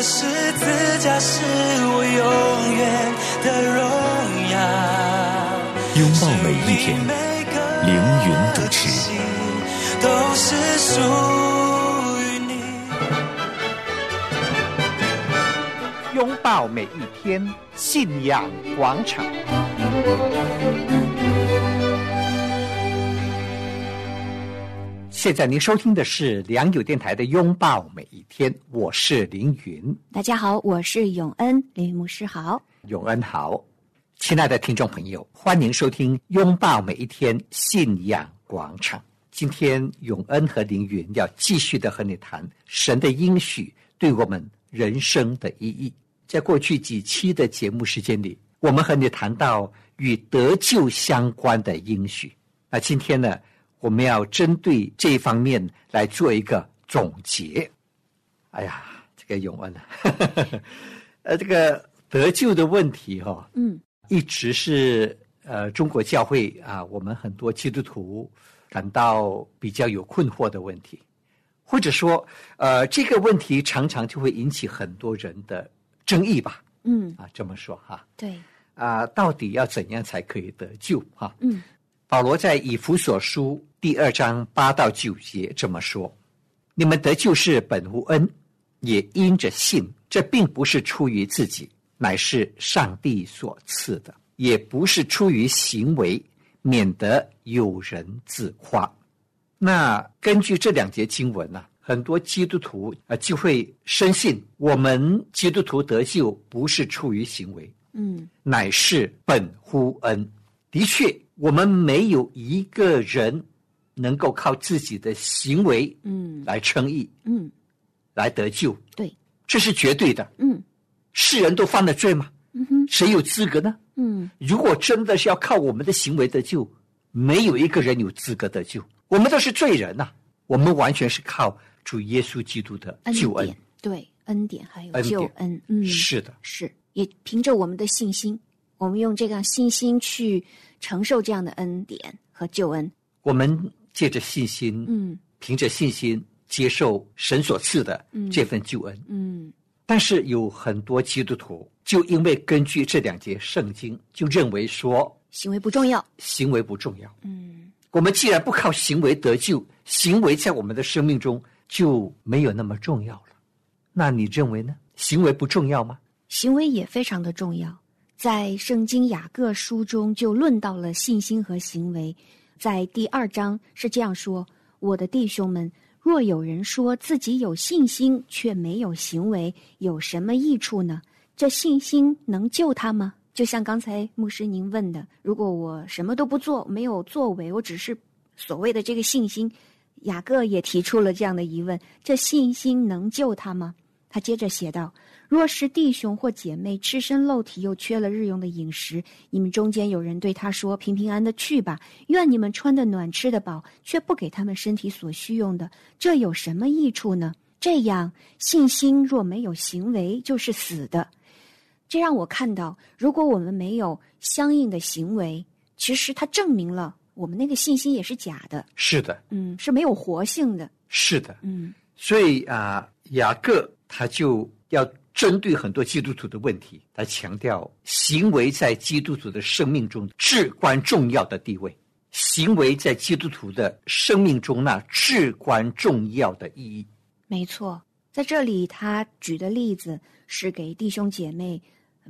十字架是我永远的荣耀。拥抱每一天，凌云主持。都是属于你。拥抱每一天，信仰广场。现在您收听的是良友电台的《拥抱每一天》，我是凌云。大家好，我是永恩，林牧师好，永恩好，亲爱的听众朋友，欢迎收听《拥抱每一天信仰广场》。今天永恩和凌云要继续的和你谈神的应许对我们人生的意义。在过去几期的节目时间里，我们和你谈到与得救相关的应许。那今天呢？我们要针对这一方面来做一个总结。哎呀，这个永恩啊，呃，这个得救的问题哈，嗯，一直是呃中国教会啊，我们很多基督徒感到比较有困惑的问题，或者说呃这个问题常常就会引起很多人的争议吧。嗯，啊，这么说哈，对，啊，到底要怎样才可以得救？哈，嗯，保罗在以弗所书。第二章八到九节这么说：“你们得救是本无恩，也因着信。这并不是出于自己，乃是上帝所赐的；也不是出于行为，免得有人自夸。”那根据这两节经文呢，很多基督徒啊就会深信，我们基督徒得救不是出于行为，嗯，乃是本乎恩。的确，我们没有一个人。能够靠自己的行为，嗯，来称义，嗯，来得救，对，这是绝对的，嗯，世人都犯了罪吗？嗯哼，谁有资格呢？嗯，如果真的是要靠我们的行为得救，没有一个人有资格得救，我们都是罪人呐，我们完全是靠主耶稣基督的救恩，对，恩典还有救恩，嗯，是的，是，也凭着我们的信心，我们用这样信心去承受这样的恩典和救恩，我们。借着信心，嗯，凭着信心接受神所赐的这份救恩，嗯。但是有很多基督徒就因为根据这两节圣经，就认为说行为不重要，行为不重要。嗯，我们既然不靠行为得救，行为在我们的生命中就没有那么重要了。那你认为呢？行为不重要吗？行为也非常的重要，在圣经雅各书中就论到了信心和行为。在第二章是这样说：“我的弟兄们，若有人说自己有信心却没有行为，有什么益处呢？这信心能救他吗？就像刚才牧师您问的，如果我什么都不做，没有作为，我只是所谓的这个信心，雅各也提出了这样的疑问：这信心能救他吗？他接着写道。”若是弟兄或姐妹赤身露体，又缺了日用的饮食，你们中间有人对他说：“平平安的去吧，愿你们穿的暖，吃的饱，却不给他们身体所需用的，这有什么益处呢？”这样信心若没有行为，就是死的。这让我看到，如果我们没有相应的行为，其实它证明了我们那个信心也是假的。是的，嗯，是没有活性的。是的，嗯，所以啊，雅各他就要。针对很多基督徒的问题，他强调行为在基督徒的生命中至关重要的地位。行为在基督徒的生命中那至关重要的意义。没错，在这里他举的例子是给弟兄姐妹，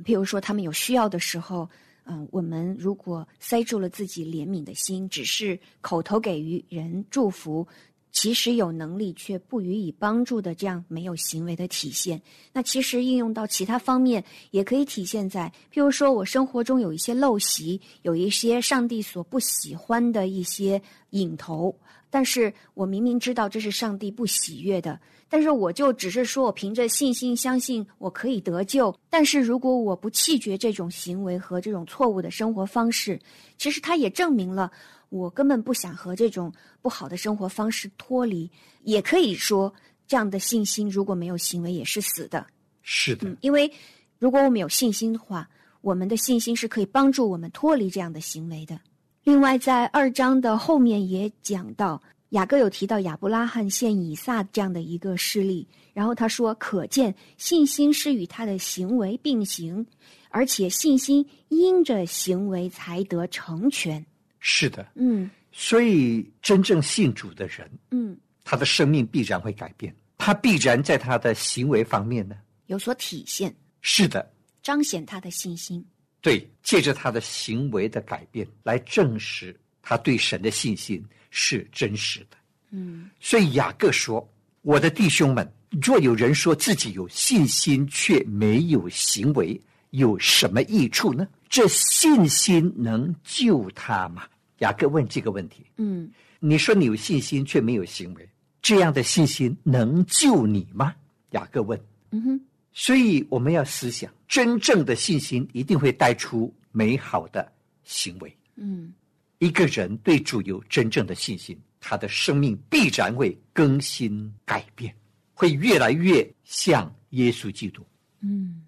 譬如说他们有需要的时候，嗯，我们如果塞住了自己怜悯的心，只是口头给予人祝福，其实有能力却不予以帮助的这样没有行为的体现。那其实应用到其他方面，也可以体现在，譬如说我生活中有一些陋习，有一些上帝所不喜欢的一些瘾头，但是我明明知道这是上帝不喜悦的，但是我就只是说我凭着信心相信我可以得救。但是如果我不弃绝这种行为和这种错误的生活方式，其实它也证明了。我根本不想和这种不好的生活方式脱离，也可以说，这样的信心如果没有行为也是死的。是的，嗯，因为如果我们有信心的话，我们的信心是可以帮助我们脱离这样的行为的。另外，在二章的后面也讲到，雅各有提到亚伯拉罕献以撒这样的一个事例，然后他说，可见信心是与他的行为并行，而且信心因着行为才得成全。是的，嗯。所以真正信主的人，嗯，他的生命必然会改变，他必然在他的行为方面呢，有所体现，是的，彰显他的信心。对，借着他的行为的改变来证实他对神的信心是真实的。嗯。所以雅各说：“我的弟兄们，若有人说自己有信心却没有行为，有什么益处呢？这信心能救他吗？”雅各问这个问题。嗯你说你有信心却没有行为，这样的信心能救你吗？雅各问。嗯哼所以我们要思想，真正的信心一定会带出美好的行为。嗯一个人对主有真正的信心，他的生命必然会更新改变，会越来越像耶稣基督。嗯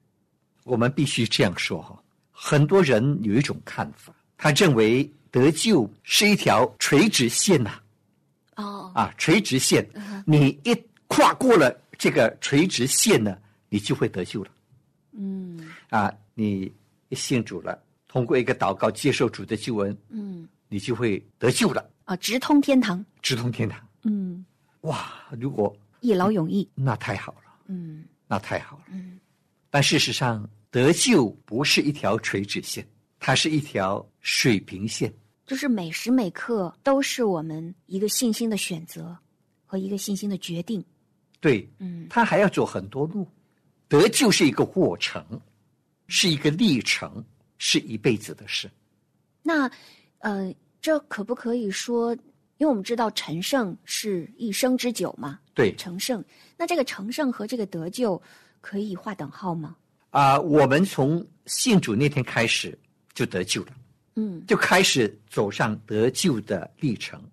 我们必须这样说哈。很多人有一种看法，他认为得救是一条垂直线呐、哦啊，垂直线，你一跨过了这个垂直线呢，你就会得救了。嗯啊，你信主了，通过一个祷告接受主的救恩，嗯你就会得救了，啊，直通天堂。直通天堂。嗯，哇，如果一劳永逸。那太好了，嗯那太好了。嗯但事实上，得救不是一条垂直线，它是一条水平线。就是每时每刻都是我们一个信心的选择和一个信心的决定。对，嗯他还要走很多路。得救是一个过程，是一个历程，是一辈子的事。那呃，这可不可以说？因为我们知道成圣是一生之久嘛，对成圣。那这个成圣和这个得救可以划等号吗？啊、我们从信主那天开始就得救了。嗯就开始走上得救的历程。《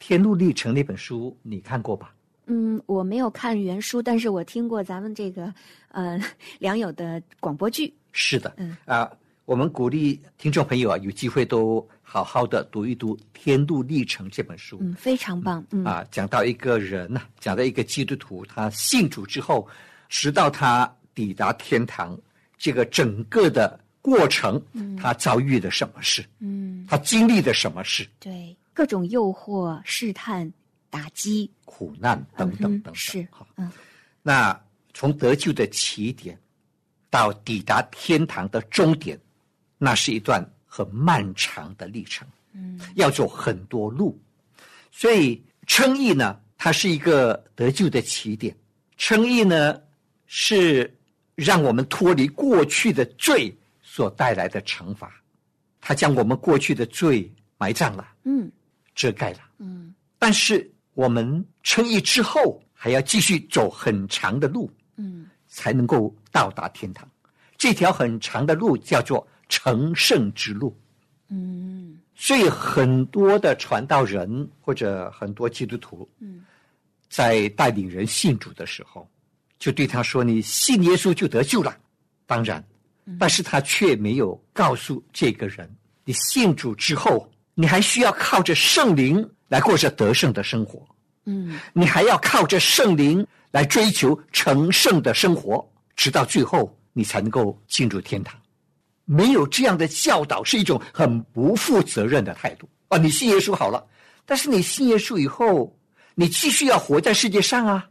天路历程》那本书你看过吧？嗯，我没有看原书，但是我听过咱们这个呃 良友的广播剧。是的，嗯啊、我们鼓励听众朋友啊，有机会都好好的读一读《天路历程》这本书。嗯，非常棒。嗯啊，讲到一个人呐、讲到一个基督徒，他信主之后，直到他抵达天堂，这个整个的过程，他遭遇了什么事？嗯，他经历了什么事？对，各种诱惑、试探、打击，苦难等等等等。嗯是好，嗯那从得救的起点到抵达天堂的终点，那是一段很漫长的历程，嗯要走很多路。所以称义呢，它是一个得救的起点。称义呢，是让我们脱离过去的罪所带来的惩罚，他将我们过去的罪埋葬了、嗯遮盖了。嗯但是我们称义之后，还要继续走很长的路，嗯才能够到达天堂。这条很长的路叫做成圣之路。嗯所以很多的传道人或者很多基督徒，嗯，在带领人信主的时候，就对他说：“你信耶稣就得救了。”当然，但是他却没有告诉这个人，你信主之后，你还需要靠着圣灵来过着得胜的生活。嗯你还要靠着圣灵来追求成圣的生活，直到最后你才能够进入天堂。没有这样的教导是一种很不负责任的态度啊！你信耶稣好了，但是你信耶稣以后，你继续要活在世界上啊，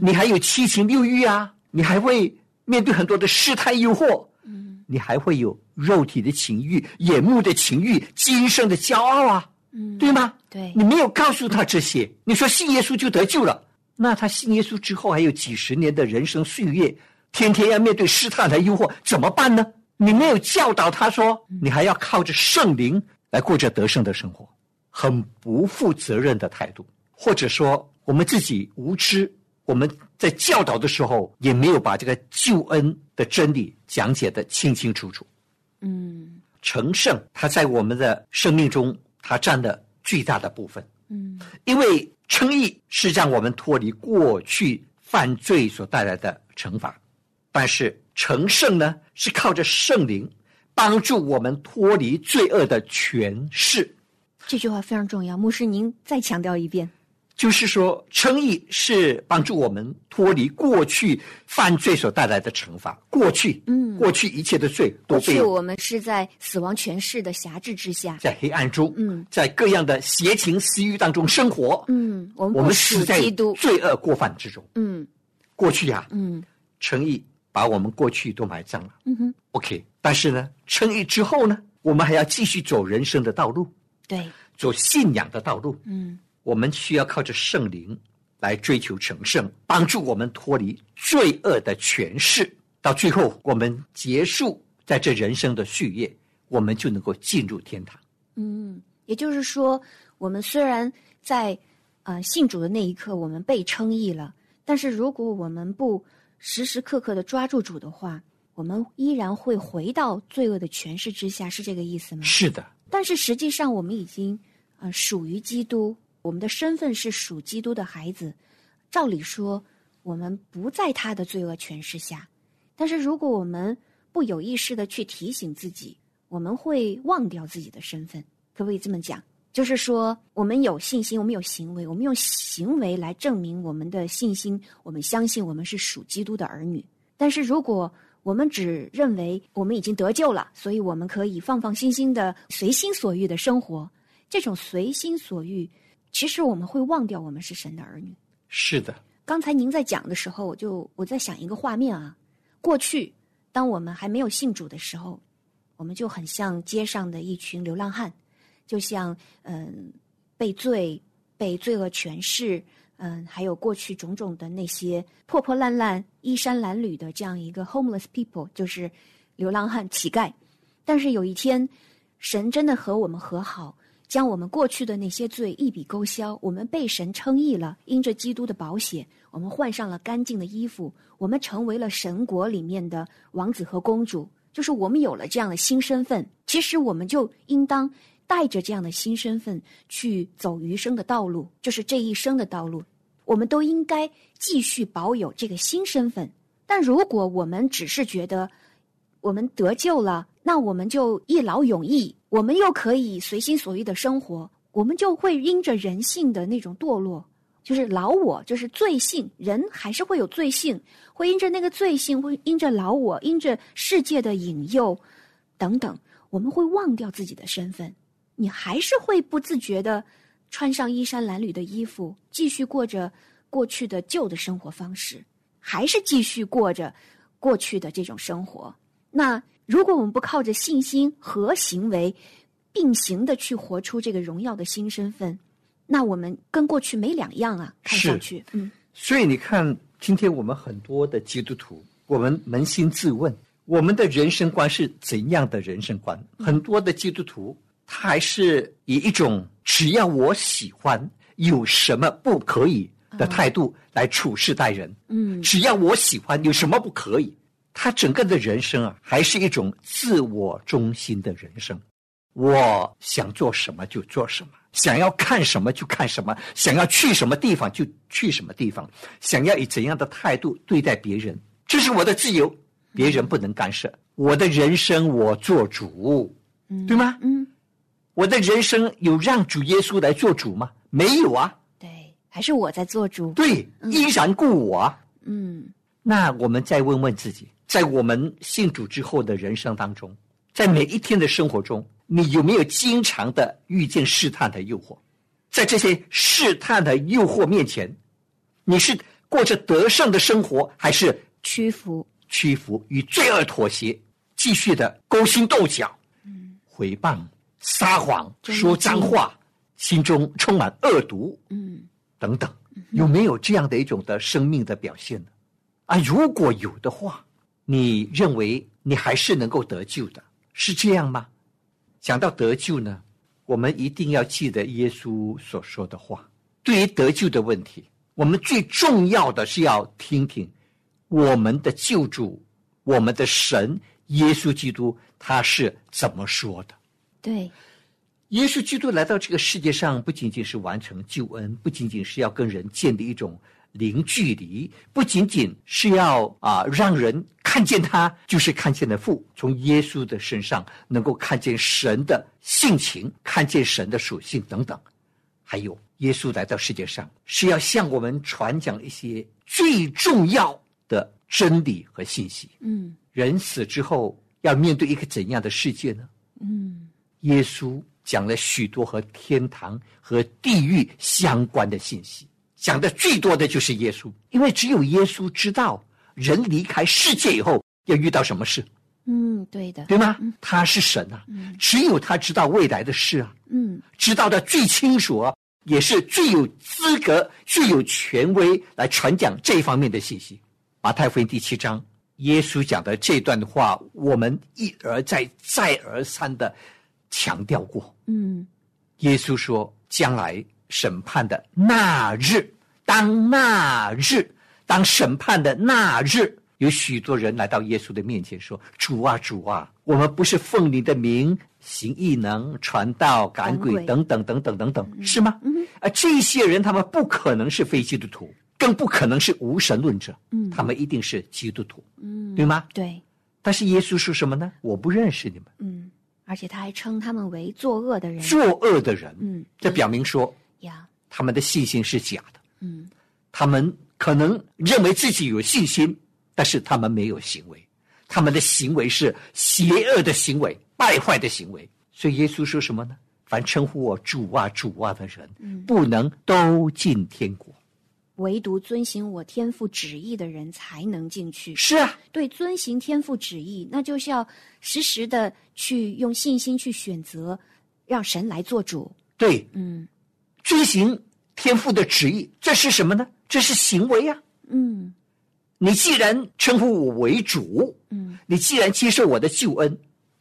你还有七情六欲啊，你还会面对很多的试探诱惑，嗯。你还会有肉体的情欲、眼目的情欲、今生的骄傲啊，嗯，对吗？对。你没有告诉他这些，你说信耶稣就得救了，那他信耶稣之后还有几十年的人生岁月，天天要面对试探和诱惑，怎么办呢？你没有教导他说，你还要靠着圣灵来过着得胜的生活，很不负责任的态度，或者说我们自己无知，我们在教导的时候也没有把这个救恩的真理讲解的清清楚楚。嗯成圣，它在我们的生命中，它占了巨大的部分。嗯因为称义是让我们脱离过去犯罪所带来的惩罚，但是成圣呢，是靠着圣灵帮助我们脱离罪恶的权势。这句话非常重要，牧师您再强调一遍。就是说，称义是帮助我们脱离过去犯罪所带来的惩罚。过去，嗯过去一切的罪都过被去我们是在死亡权势的辖制之下，在黑暗中，嗯，在各样的邪情私欲当中生活。嗯，我们我们死在，罪恶过犯之中。嗯过去呀、嗯诚意把我们过去都埋葬了。嗯哼，OK，但是呢，诚意之后呢，我们还要继续走人生的道路，对，走信仰的道路。嗯我们需要靠着圣灵来追求成圣，帮助我们脱离罪恶的权势。到最后，我们结束在这人生的序页，我们就能够进入天堂。嗯，也就是说，我们虽然在呃信主的那一刻，我们被称义了，但是如果我们不时时刻刻的抓住主的话，我们依然会回到罪恶的权势之下，是这个意思吗？是的，但是实际上，我们已经呃属于基督，我们的身份是属基督的孩子。照理说，我们不在他的罪恶权势下。但是如果我们不有意识的去提醒自己，我们会忘掉自己的身份。可不可以这么讲？就是说，我们有信心，我们有行为，我们用行为来证明我们的信心，我们相信我们是属基督的儿女。但是如果我们只认为我们已经得救了，所以我们可以放放心心的随心所欲的生活，这种随心所欲，其实我们会忘掉我们是神的儿女。是的，刚才您在讲的时候，我就我在想一个画面啊，过去当我们还没有信主的时候，我们就很像街上的一群流浪汉，就像嗯被罪、被罪恶诠释，嗯还有过去种种的那些破破烂烂、衣衫褴褛的这样一个 homeless people，就是流浪汉、乞丐。但是有一天，神真的和我们和好，将我们过去的那些罪一笔勾销，我们被神称义了，因着基督的宝血，我们换上了干净的衣服，我们成为了神国里面的王子和公主。就是我们有了这样的新身份，其实我们就应当带着这样的新身份去走余生的道路，就是这一生的道路。我们都应该继续保有这个新身份。但如果我们只是觉得我们得救了，那我们就一劳永逸，我们又可以随心所欲的生活，我们就会因着人性的那种堕落，就是老我，就是罪性，人还是会有罪性，会因着那个罪性，会因着老我，因着世界的引诱等等，我们会忘掉自己的身份，你还是会不自觉的穿上衣衫褴褛的衣服，继续过着过去的旧的生活方式，还是继续过着过去的这种生活。那如果我们不靠着信心和行为并行的去活出这个荣耀的新身份，那我们跟过去没两样啊！看上去，嗯所以你看，今天我们很多的基督徒，我们扪心自问，我们的人生观是怎样的人生观？很多的基督徒，他还是以一种只要我喜欢，有什么不可以的态度来处事待人。嗯只要我喜欢，有什么不可以？他整个的人生啊，还是一种自我中心的人生。我想做什么就做什么，想要看什么就看什么，想要去什么地方就去什么地方，想要以怎样的态度对待别人，这是我的自由，别人不能干涉。我的人生我做主，对吗？嗯，我的人生有让主耶稣来做主吗？没有啊，对，还是我在做主。对，依然故我啊。嗯那我们再问问自己，在我们信主之后的人生当中，在每一天的生活中，你有没有经常的遇见试探的诱惑？在这些试探的诱惑面前，你是过着得胜的生活，还是屈服。屈服与罪恶妥协，继续的勾心斗角、嗯诽谤、撒谎、说脏话、心中充满恶毒嗯等等，有没有这样的一种的生命的表现呢？啊，如果有的话，你认为你还是能够得救的，是这样吗？讲到得救呢，我们一定要记得耶稣所说的话。对于得救的问题，我们最重要的是要听听我们的救主、我们的神耶稣基督他是怎么说的。对，耶稣基督来到这个世界上，不仅仅是完成救恩，不仅仅是要跟人建立一种零距离，不仅仅是要啊让人看见他就是看见了父，从耶稣的身上能够看见神的性情，看见神的属性等等。还有，耶稣来到世界上是要向我们传讲一些最重要的真理和信息。嗯人死之后要面对一个怎样的世界呢？嗯耶稣讲了许多和天堂和地狱相关的信息，讲的最多的就是耶稣，因为只有耶稣知道人离开世界以后要遇到什么事，嗯，对的，对吗？他是神啊，只有他知道未来的事啊，嗯知道的最清楚啊，也是最有资格、最有权威来传讲这方面的信息。马太福音第七章，耶稣讲的这段话，我们一而再、再而三的强调过。嗯耶稣说，将来审判的那日，当那日，当审判的那日，有许多人来到耶稣的面前说：“主啊，主啊，我们不是奉你的名行异能、传道、赶鬼等等等等等等，是吗？”啊，这些人他们不可能是非基督徒，更不可能是无神论者，嗯他们一定是基督徒，嗯，对吗？对，但是耶稣说什么呢？我不认识你们，嗯，而且他还称他们为作恶的人，作恶的人。嗯这表明说呀，他们的信心是假的。嗯他们可能认为自己有信心，但是他们没有行为，他们的行为是邪恶的行为、败坏的行为。所以耶稣说什么呢？凡称呼我主啊、主啊的人，不能都进天国。唯独遵行我天父旨意的人才能进去。是啊，对，遵行天父旨意，那就是要时时的去用信心去选择，让神来做主。对，嗯遵行天父的旨意，这是什么呢？这是行为呀、嗯你既然称呼我为主，嗯你既然接受我的救恩，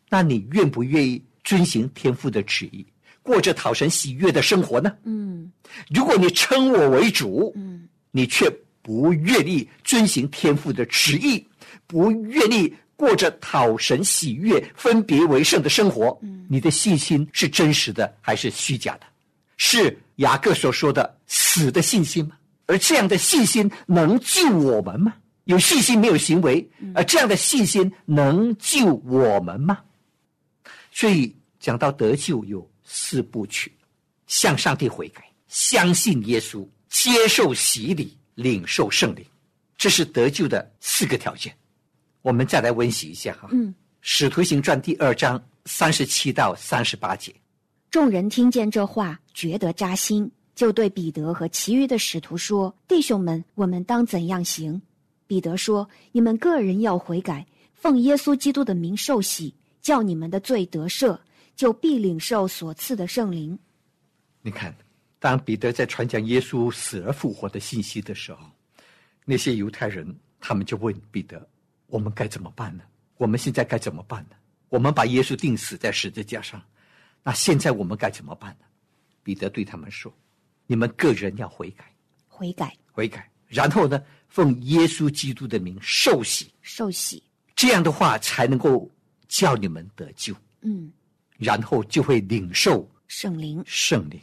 那你愿不愿意遵行天父的旨意，过着讨神喜悦的生活呢？嗯如果你称我为主，嗯你却不愿意遵行天父的旨意，不愿意过着讨神喜悦、分别为圣的生活，嗯你的信心是真实的还是虚假的？是雅各所说的死的信心吗？而这样的信心能救我们吗？有信心没有行为，而这样的信心能救我们吗？所以讲到得救有四部曲：向上帝悔改，相信耶稣，接受洗礼，领受圣灵，这是得救的四个条件。我们再来温习一下哈，嗯。《使徒行传》第二章三十七到三十八节。众人听见这话，觉得扎心，就对彼得和其余的使徒说：“弟兄们，我们当怎样行？”彼得说：“你们个人要悔改，奉耶稣基督的名受洗，叫你们的罪得赦，就必领受所赐的圣灵。你看，当彼得在传讲耶稣死而复活的信息的时候，那些犹太人他们就问彼得：“我们该怎么办呢？我们现在该怎么办呢？我们把耶稣钉死在十字架上，那现在我们该怎么办呢？”彼得对他们说：“你们个人要悔改，悔改，悔改，然后呢，奉耶稣基督的名受洗，受洗。这样的话才能够叫你们得救，嗯，然后就会领受圣灵。圣灵。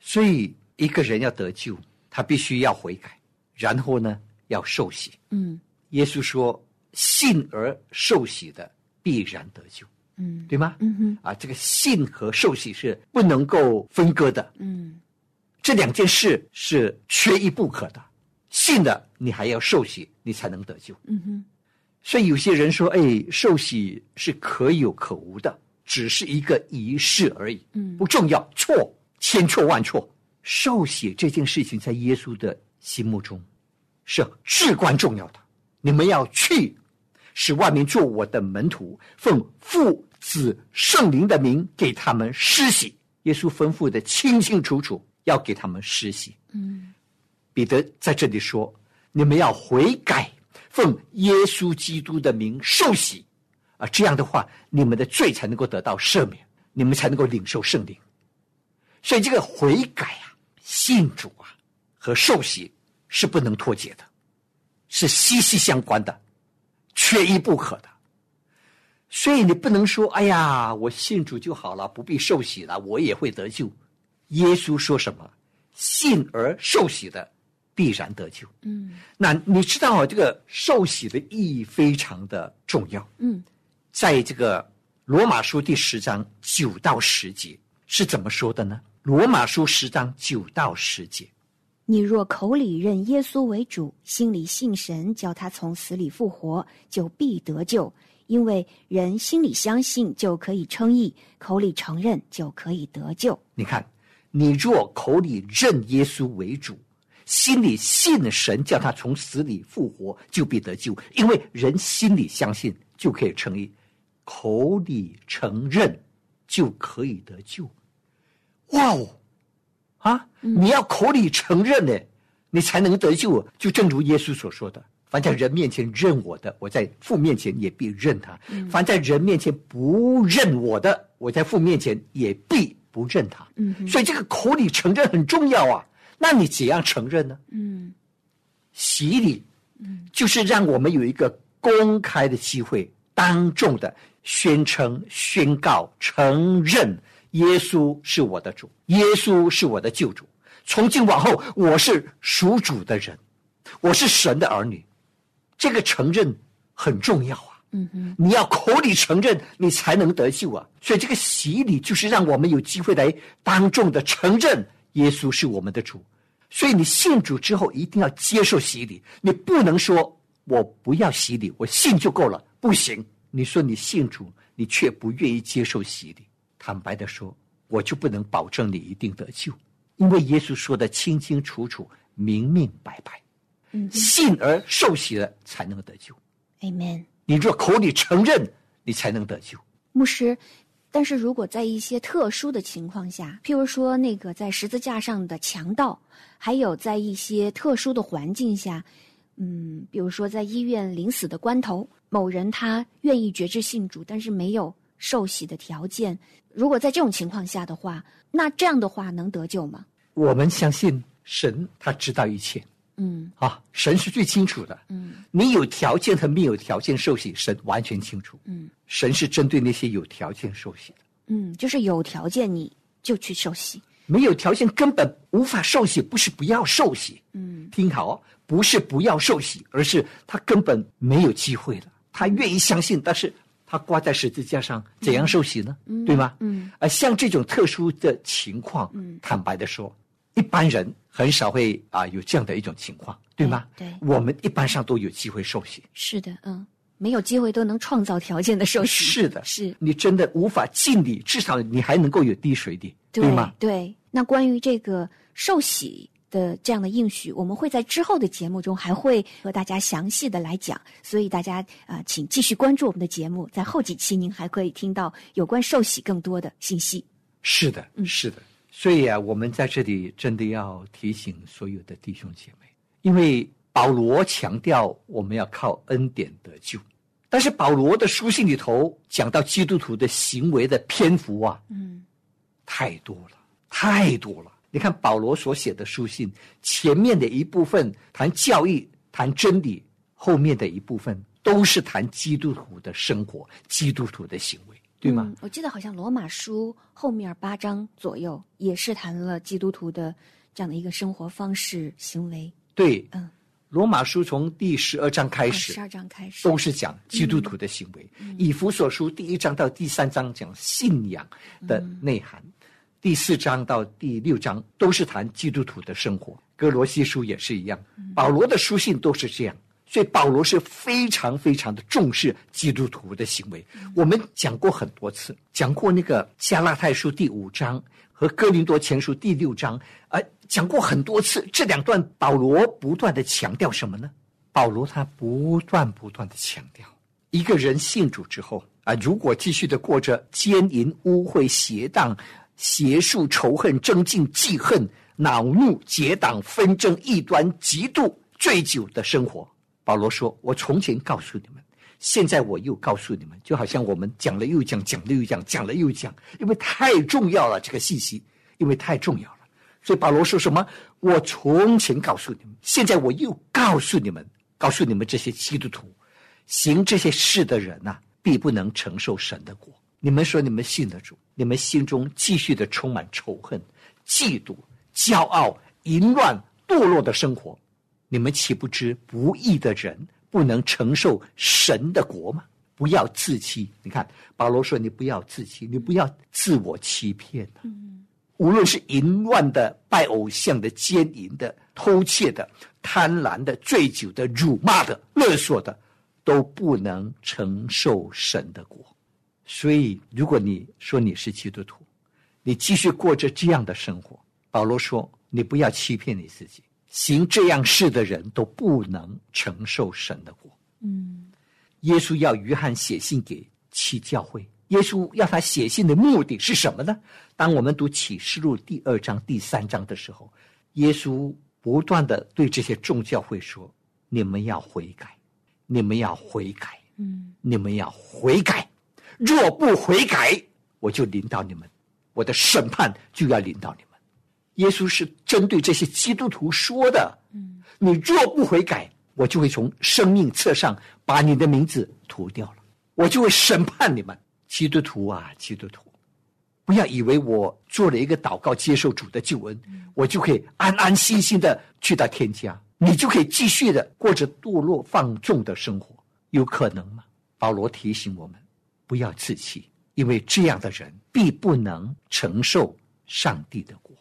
所以一个人要得救，他必须要悔改，然后呢要受洗。嗯耶稣说：“信而受洗的必然得救，嗯对吗？”嗯哼啊，这个信和受洗是不能够分割的，嗯这两件事是缺一不可的。信的你还要受洗，你才能得救。嗯哼所以有些人说：“哎，受洗是可有可无的，只是一个仪式而已，嗯不重要。”错，千错万错。受洗这件事情在耶稣的心目中是至关重要的。你们要去，使万民做我的门徒，奉父子圣灵的名给他们施洗，耶稣吩咐的清清楚楚，要给他们施洗。嗯彼得在这里说：“你们要悔改，奉耶稣基督的名受洗，啊，这样的话，你们的罪才能够得到赦免，你们才能够领受圣灵。所以，这个悔改啊、信主啊和受洗是不能脱节的，是息息相关的，缺一不可的。所以，你不能说：‘哎呀，我信主就好了，不必受洗了，我也会得救。’耶稣说什么？信而受洗的。”必然得救。嗯那你知道啊，这个受洗的意义非常的重要。嗯在这个罗马书第十章九到十节是怎么说的呢？罗马书十章九到十节，你若口里认耶稣为主，心里信神，叫他从死里复活，就必得救。因为人心里相信就可以称义，口里承认就可以得救。你看，你若口里认耶稣为主，心里信神，叫他从死里复活，就必得救。因为人心里相信就可以称义，口里承认就可以得救。哇哦，啊，你要口里承认呢，你才能得救啊。就正如耶稣所说的：“凡在人面前认我的，我在父面前也必认他；凡在人面前不认我的，我在父面前也必不认他。”嗯所以这个口里承认很重要啊。那你怎样承认呢？嗯洗礼，就是让我们有一个公开的机会，当众的宣称、宣告、承认耶稣是我的主，耶稣是我的救主。从今往后，我是属主的人，我是神的儿女。这个承认很重要啊。嗯哼你要口里承认，你才能得救啊！所以这个洗礼就是让我们有机会来当众的承认耶稣是我们的主。所以你信主之后一定要接受洗礼，你不能说我不要洗礼，我信就够了，不行。你说你信主，你却不愿意接受洗礼，坦白的说，我就不能保证你一定得救，因为耶稣说的清清楚楚、明明白白，嗯信而受洗了才能得救。，Amen。你若口里承认，你才能得救。牧师，但是如果在一些特殊的情况下，譬如说那个在十字架上的强盗，还有在一些特殊的环境下，嗯，比如说在医院临死的关头，某人他愿意觉知信主，但是没有受洗的条件，如果在这种情况下的话，那这样的话能得救吗？我们相信神，他知道一切嗯啊，神是最清楚的。嗯你有条件和没有条件受洗，神完全清楚。嗯神是针对那些有条件受洗的，嗯，就是有条件你就去受洗。没有条件根本无法受洗，不是不要受洗。嗯听好哦，不是不要受洗，而是他根本没有机会了。他愿意相信，但是他挂在十字架上，怎样受洗呢？对吗？嗯而像这种特殊的情况，嗯坦白的说，一般人很少会啊有这样的一种情况，对吗？对对我们一般上都有机会受洗。是的，嗯，没有机会都能创造条件的受洗。是的，是你真的无法尽力，至少你还能够有滴水的，对吗？对，那关于这个受洗的这样的应许，我们会在之后的节目中还会和大家详细的来讲，所以大家啊、呃请继续关注我们的节目，在后几期您还可以听到有关受洗更多的信息。是的，嗯是的。所以啊，我们在这里真的要提醒所有的弟兄姐妹，因为保罗强调我们要靠恩典得救，但是保罗的书信里头讲到基督徒的行为的篇幅啊，嗯太多了，太多了。你看保罗所写的书信，前面的一部分谈教义、谈真理，后面的一部分都是谈基督徒的生活、基督徒的行为，对吗？嗯我记得好像罗马书后面八章左右也是谈了基督徒的这样的一个生活方式、行为。对，嗯，罗马书从第十二章开始十二章开始。都是讲基督徒的行为，以弗所书第一章到第三章讲信仰的内涵，第四章到第六章都是谈基督徒的生活。哥罗西书也是一样，保罗的书信都是这样。所以保罗是非常非常的重视基督徒的行为。我们讲过很多次，讲过那个加拉太书第五章和哥林多前书第六章，呃，讲过很多次。这两段保罗不断的强调什么呢？保罗他不断不断的强调，一个人信主之后啊，如果继续的过着奸淫、污秽、邪荡邪术、仇恨、争竞、记恨、恼怒、结党、纷争、异端、嫉妒、醉酒的生活。保罗说：“我从前告诉你们，现在我又告诉你们，就好像我们讲了又讲，讲了又讲，讲了又讲，因为太重要了，这个信息，因为太重要了。所以保罗说什么？我从前告诉你们，现在我又告诉你们，告诉你们这些基督徒，行这些事的人呐、必不能承受神的国。你们说你们信得住，你们心中继续的充满仇恨、嫉妒、骄傲、淫乱、堕落的生活，你们岂不知不义的人不能承受神的国吗？不要自欺。你看，保罗说：“你不要自欺，你不要自我欺骗、啊。无论是淫乱的、拜偶像的、奸淫的、偷窃的、贪婪的、醉酒的、辱骂的、勒索的，都不能承受神的国。所以，如果你说你是基督徒，你继续过着这样的生活，保罗说：你不要欺骗你自己，行这样事的人都不能承受神的国。嗯耶稣要约翰写信给七教会，耶稣要他写信的目的是什么呢？当我们读启示录第二章、第三章的时候，耶稣不断的对这些众教会说：“你们要悔改，你们要悔改，嗯你们要悔改。若不悔改，我就领导你们，我的审判就要领导你们。”耶稣是针对这些基督徒说的。嗯你若不悔改，我就会从生命册上把你的名字涂掉了，我就会审判你们。基督徒啊，基督徒，不要以为我做了一个祷告，接受主的救恩，我就可以安安心心的去到天家，你就可以继续的过着堕落放纵的生活，有可能吗？保罗提醒我们，不要自欺，因为这样的人必不能承受上帝的国。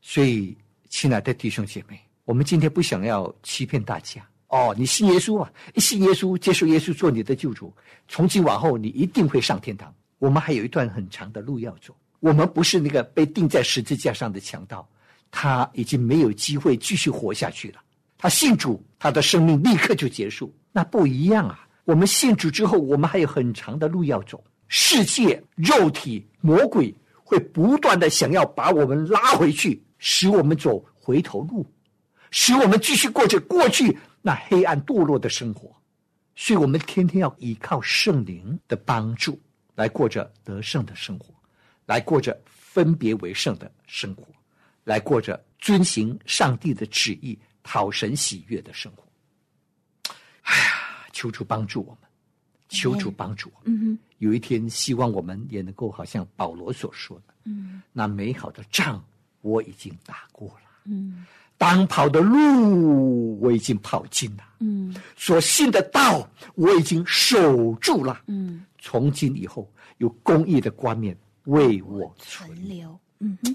所以，亲爱的弟兄姐妹，我们今天不想要欺骗大家。哦，你信耶稣啊，一信耶稣，接受耶稣做你的救主，从今往后你一定会上天堂。我们还有一段很长的路要走。我们不是那个被钉在十字架上的强盗，他已经没有机会继续活下去了。他信主，他的生命立刻就结束。那不一样啊！我们信主之后，我们还有很长的路要走。世界、肉体、魔鬼会不断的想要把我们拉回去，使我们走回头路，使我们继续过着过去那黑暗堕落的生活。所以我们天天要依靠圣灵的帮助，来过着得胜的生活，来过着分别为圣的生活，来过着遵行上帝的旨意、讨神喜悦的生活。求主帮助我们，求主帮助我们。嗯哼。有一天，希望我们也能够好像保罗所说的，嗯。那美好的仗我已经打过了，嗯。当跑的路我已经跑尽了，嗯。所信的道我已经守住了。嗯，从今以后，有公义的冠冕为我存。存留。嗯哼，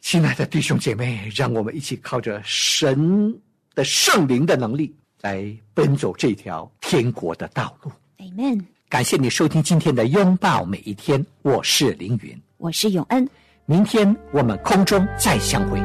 亲爱的弟兄姐妹，让我们一起靠着神的圣灵的能力，来奔走这条天国的道路。Amen。感谢你收听今天的拥抱每一天，我是凌云。我是永恩。明天我们空中再相会。